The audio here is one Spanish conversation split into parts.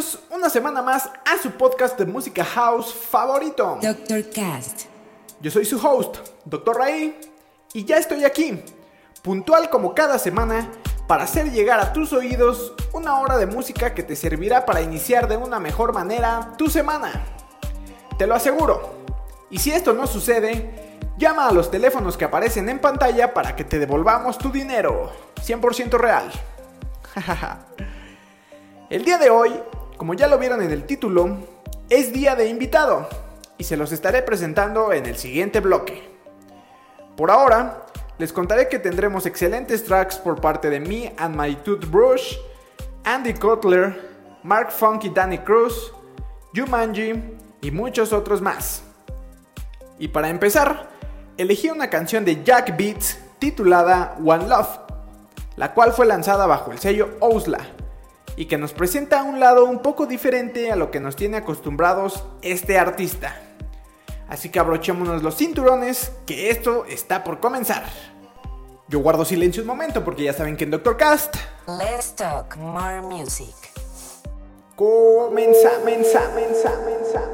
Bienvenidos una semana más a su podcast de música house favorito. Dr. Cast. Yo soy su host, Dr. Ray, y ya estoy aquí, puntual como cada semana, para hacer llegar a tus oídos una hora de música que te servirá para iniciar de una mejor manera tu semana. Te lo aseguro. Y si esto no sucede, llama a los teléfonos que aparecen en pantalla para que te devolvamos tu dinero. 100% real. El día de hoy, como ya lo vieron en el título, es día de invitado y se los estaré presentando en el siguiente bloque. Por ahora, les contaré que tendremos excelentes tracks por parte de Me and My Toothbrush, Andy Cutler, Mark Funky Danny Cruz, Jumanji y muchos otros más. Y para empezar, elegí una canción de Jack Beats titulada One Love, la cual fue lanzada bajo el sello Ousla y que nos presenta un lado un poco diferente a lo que nos tiene acostumbrados este artista. Así que abrochémonos los cinturones, que esto está por comenzar. Yo guardo silencio un momento porque ya saben que en Doctor Cast. Let's talk more music. Comenza, mensa, mensa, mensa,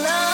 love.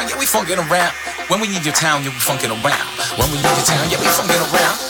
town, yeah, we funkin' around. When we need your town, yeah, we funkin' around. When we need your town, yeah, we funkin' around.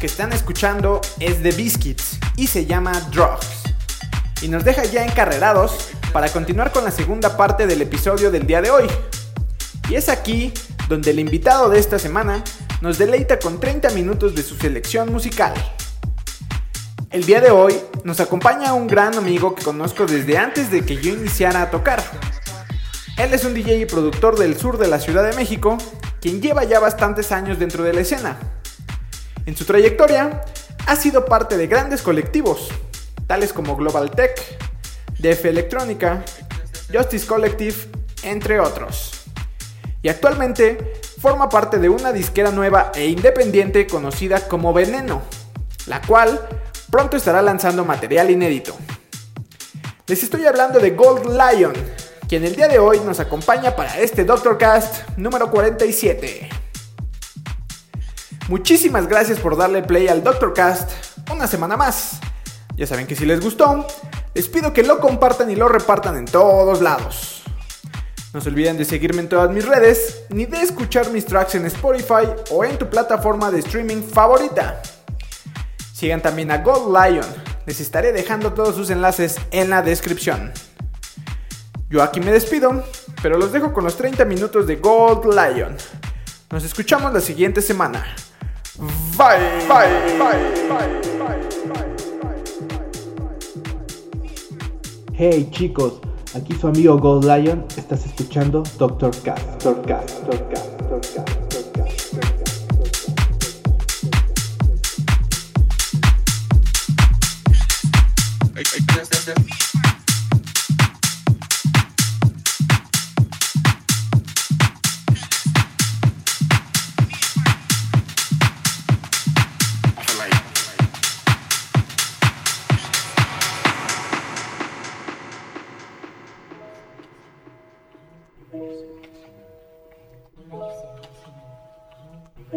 Que están escuchando es de Biscuits y se llama Drugs. Y nos deja ya encarrerados para continuar con la segunda parte del episodio del día de hoy. Y es aquí donde el invitado de esta semana nos deleita con 30 minutos de su selección musical. El día de hoy nos acompaña un gran amigo que conozco desde antes de que yo iniciara a tocar. Él es un DJ y productor del sur de la Ciudad de México, quien lleva ya bastantes años dentro de la escena. En su trayectoria, ha sido parte de grandes colectivos, tales como Global Tech, DF Electrónica, Justice Collective, entre otros. Y actualmente forma parte de una disquera nueva e independiente conocida como Veneno, la cual pronto estará lanzando material inédito. Les estoy hablando de Gold Lion, quien el día de hoy nos acompaña para este Doctor Cast número 47. Muchísimas gracias por darle play al Doctor Cast una semana más. Ya saben que si les gustó, les pido que lo compartan y lo repartan en todos lados. No se olviden de seguirme en todas mis redes, ni de escuchar mis tracks en Spotify o en tu plataforma de streaming favorita. Sigan también a Gold Lion, les estaré dejando todos sus enlaces en la descripción. Yo aquí me despido, pero los dejo con los 30 minutos de Gold Lion. Nos escuchamos la siguiente semana. Bye, bye, bye, bye, bye. Hey chicos, aquí su amigo Gold Lion, estás escuchando Doctor Cast, Doctor Cast, Doctor Cast, Doctor Cast, Doctor Cast,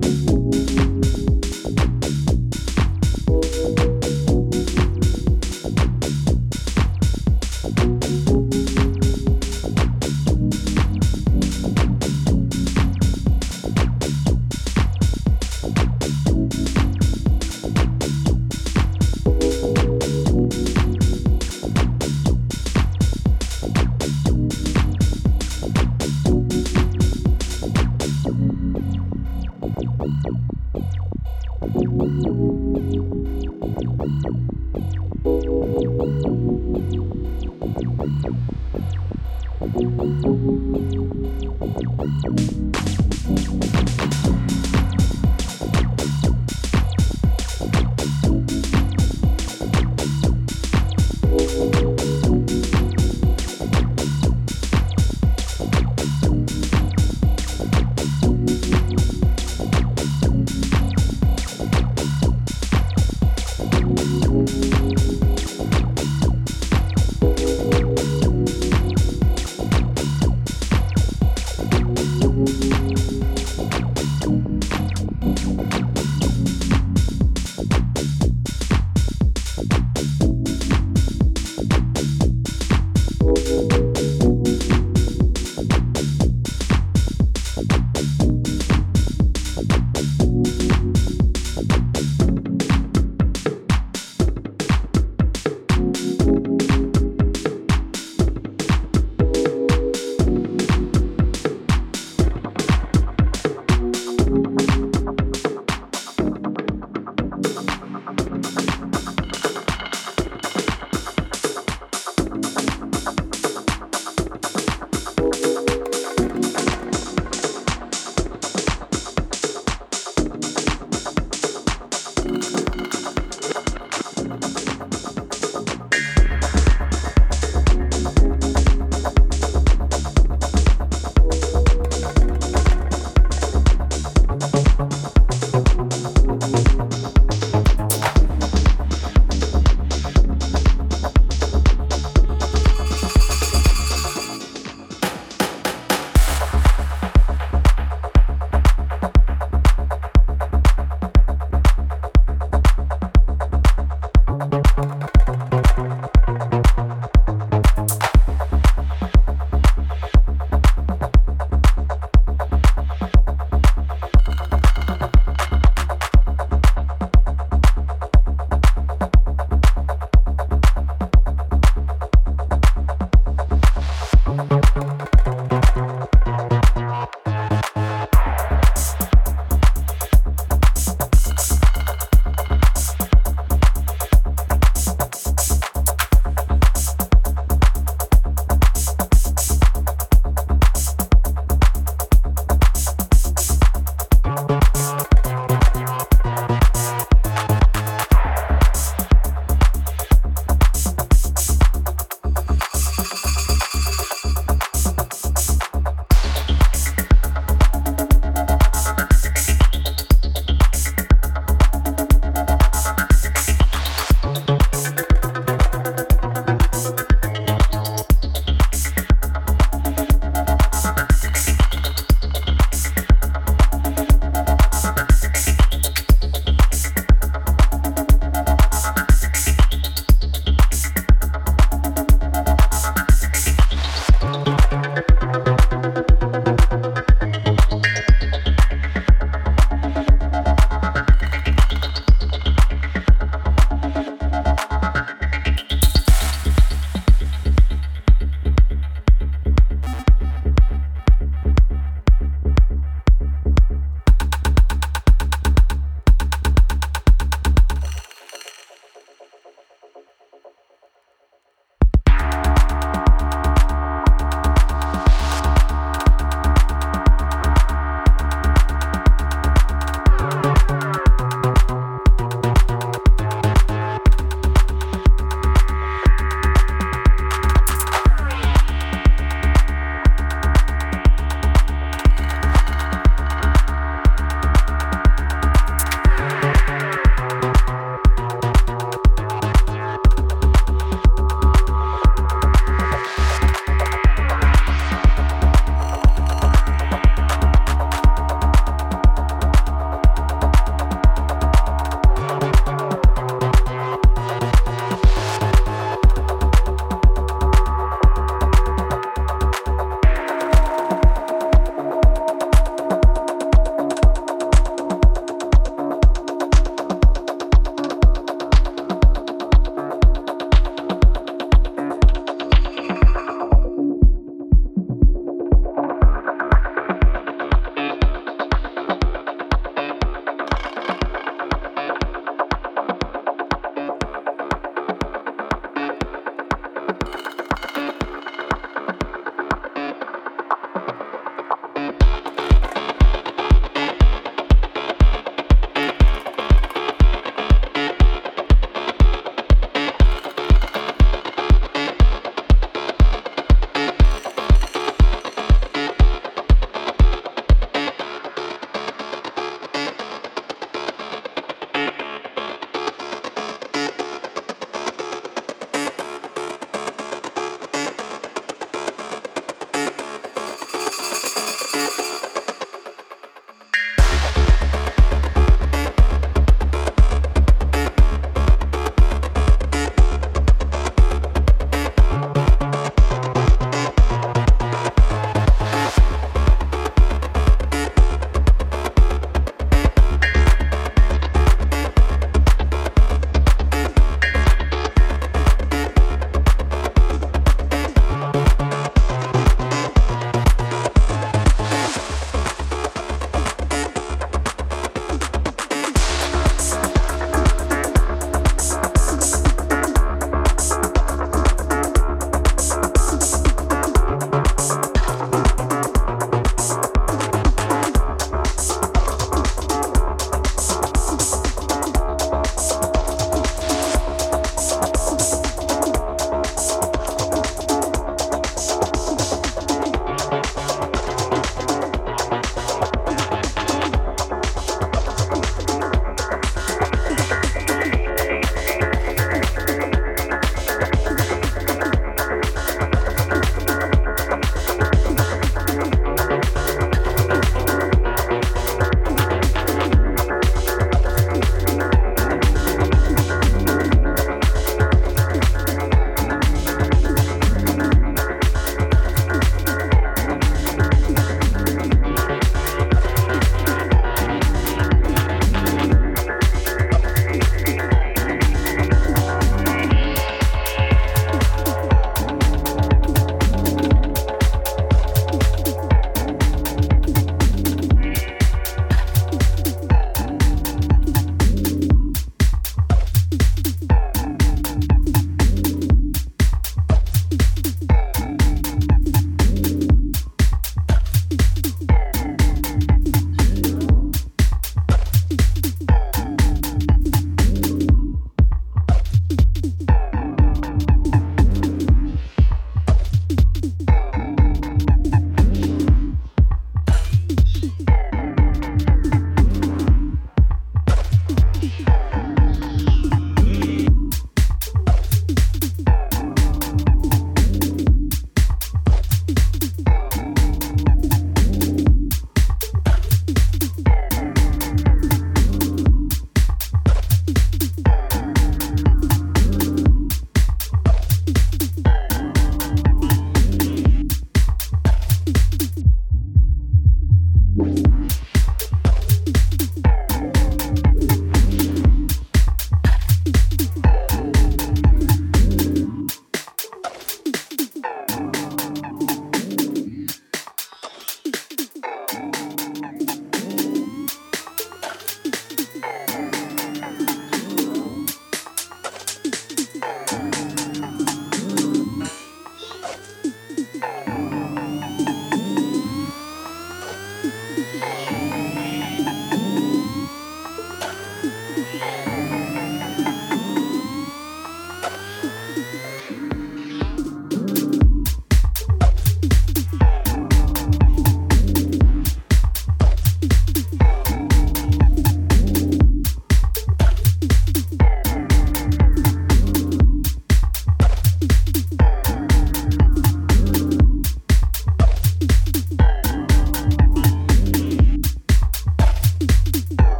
Bye.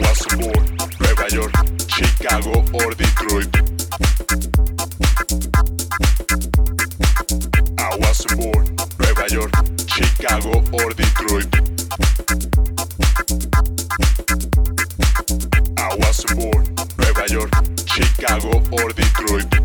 Was born Nueva York, Chicago or Detroit. Nueva York, Chicago or Detroit. Nueva York, Chicago or Detroit.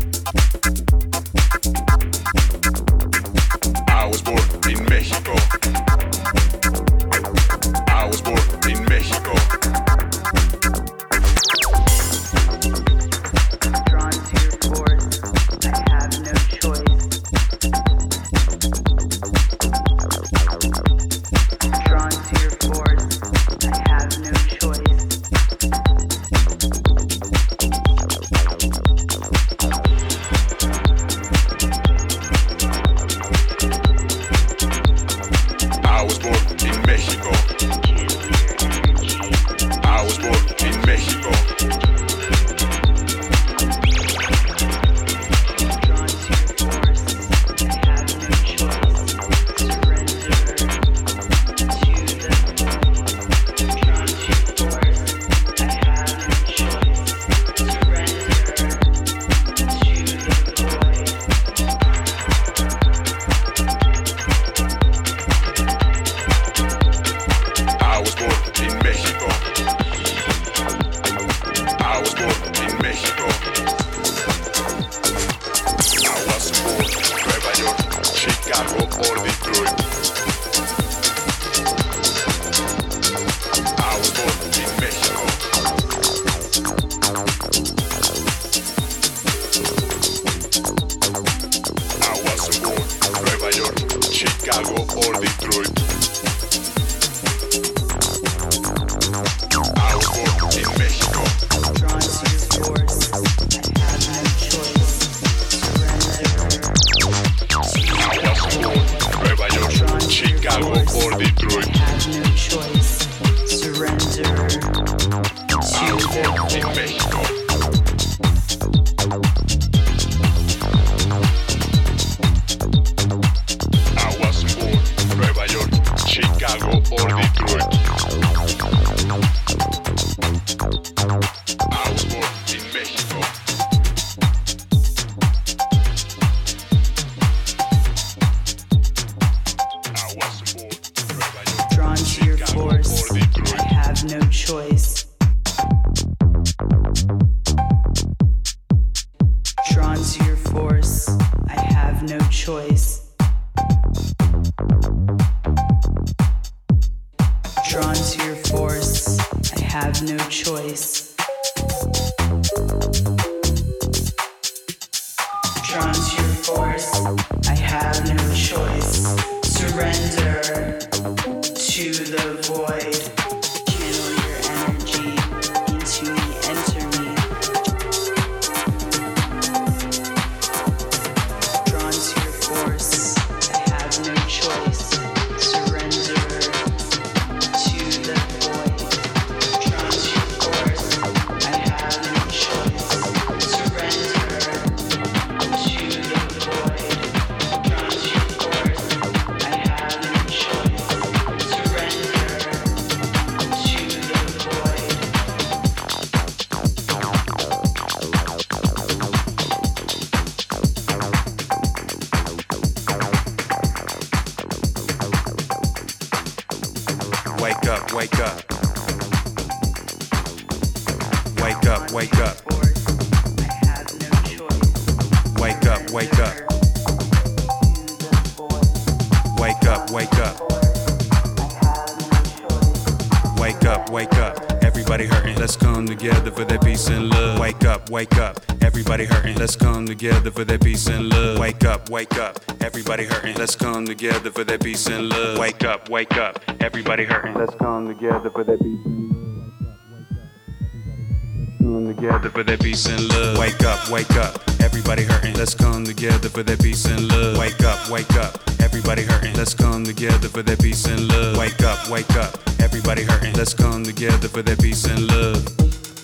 Wake up, wake up. Wake up, wake up. Wake up, wake up. Wake up, wake up. Wake up, wake up. Everybody hurting. Let's come together for that peace and love. Wake up, wake up. Everybody hurting. Let's come together for that peace and love. Wake up, wake up. Everybody hurting. Let's come together for that peace and love. Wake up, wake up. Everybody hurting. Let's come together for that peace and love. Together for that peace and love. Wake up, wake up. Everybody hurting. Let's come together for that peace and love. Wake up, wake up. Everybody hurting. Let's come together for that peace and love. Wake up, wake up. Everybody hurting. Let's come together for that peace and love.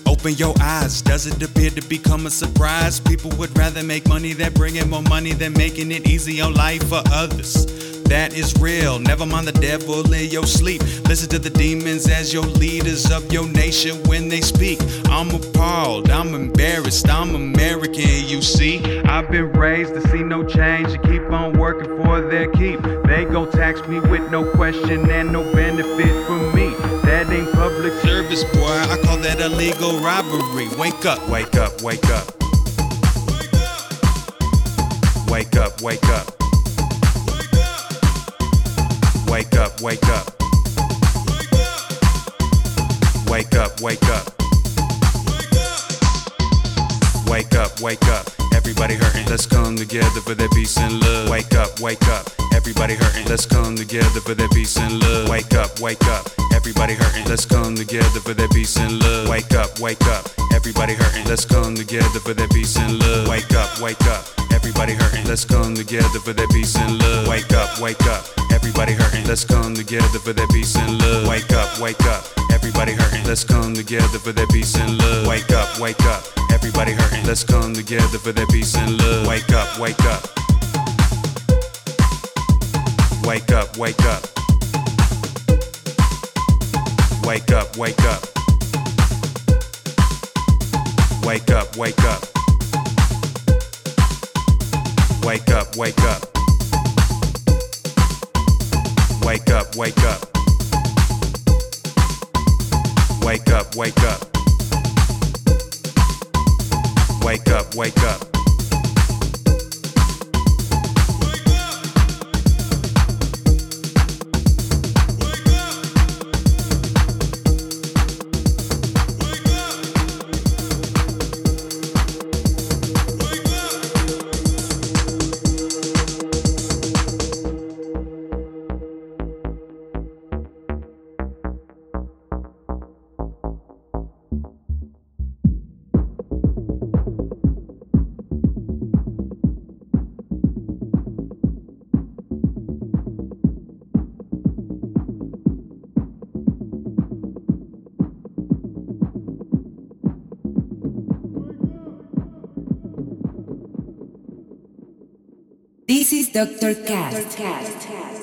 Open your eyes. Does it appear to become a surprise? People would rather make money than bringing more money than making it easy on life for others. That is real. Never mind the devil in your sleep. Listen to the demons as your leaders of your nation when they speak. I'm appalled. I'm embarrassed. I'm American, you see. I've been raised to see no change and keep on working for their keep. They gon' tax me with no question and no benefit for me. That ain't public service, boy. I call that illegal robbery. Wake up, wake up, wake up. Wake up, wake up. Wake up, wake up. Wake up, wake up. Wake up, wake up. Everybody hurting. Let's come together for that peace and love. Wake up, wake up. Everybody hurting. Let's come together for that peace and love. Wake up, wake up. Everybody hurting. Let's come together for that peace and love. Wake up, wake up. Everybody hurting. Let's come together for that peace and love. Wake up, wake up. Everybody hurting. Let's come together for that peace and love. Wake up, wake up. Everybody hurting. Let's come together for that peace and love. Wake up, wake up. Everybody hurting. Let's come together for that peace and love. Wake up, wake up. Everybody hurting. Let's come together for that peace and love. Wake up, wake up. Wake up, wake up. Wake up, wake up. Wake up, wake up. Wake up, wake up. Wake up, wake up. Wake up, wake up. Wake up, wake up. Dr. Cat. Dr. cat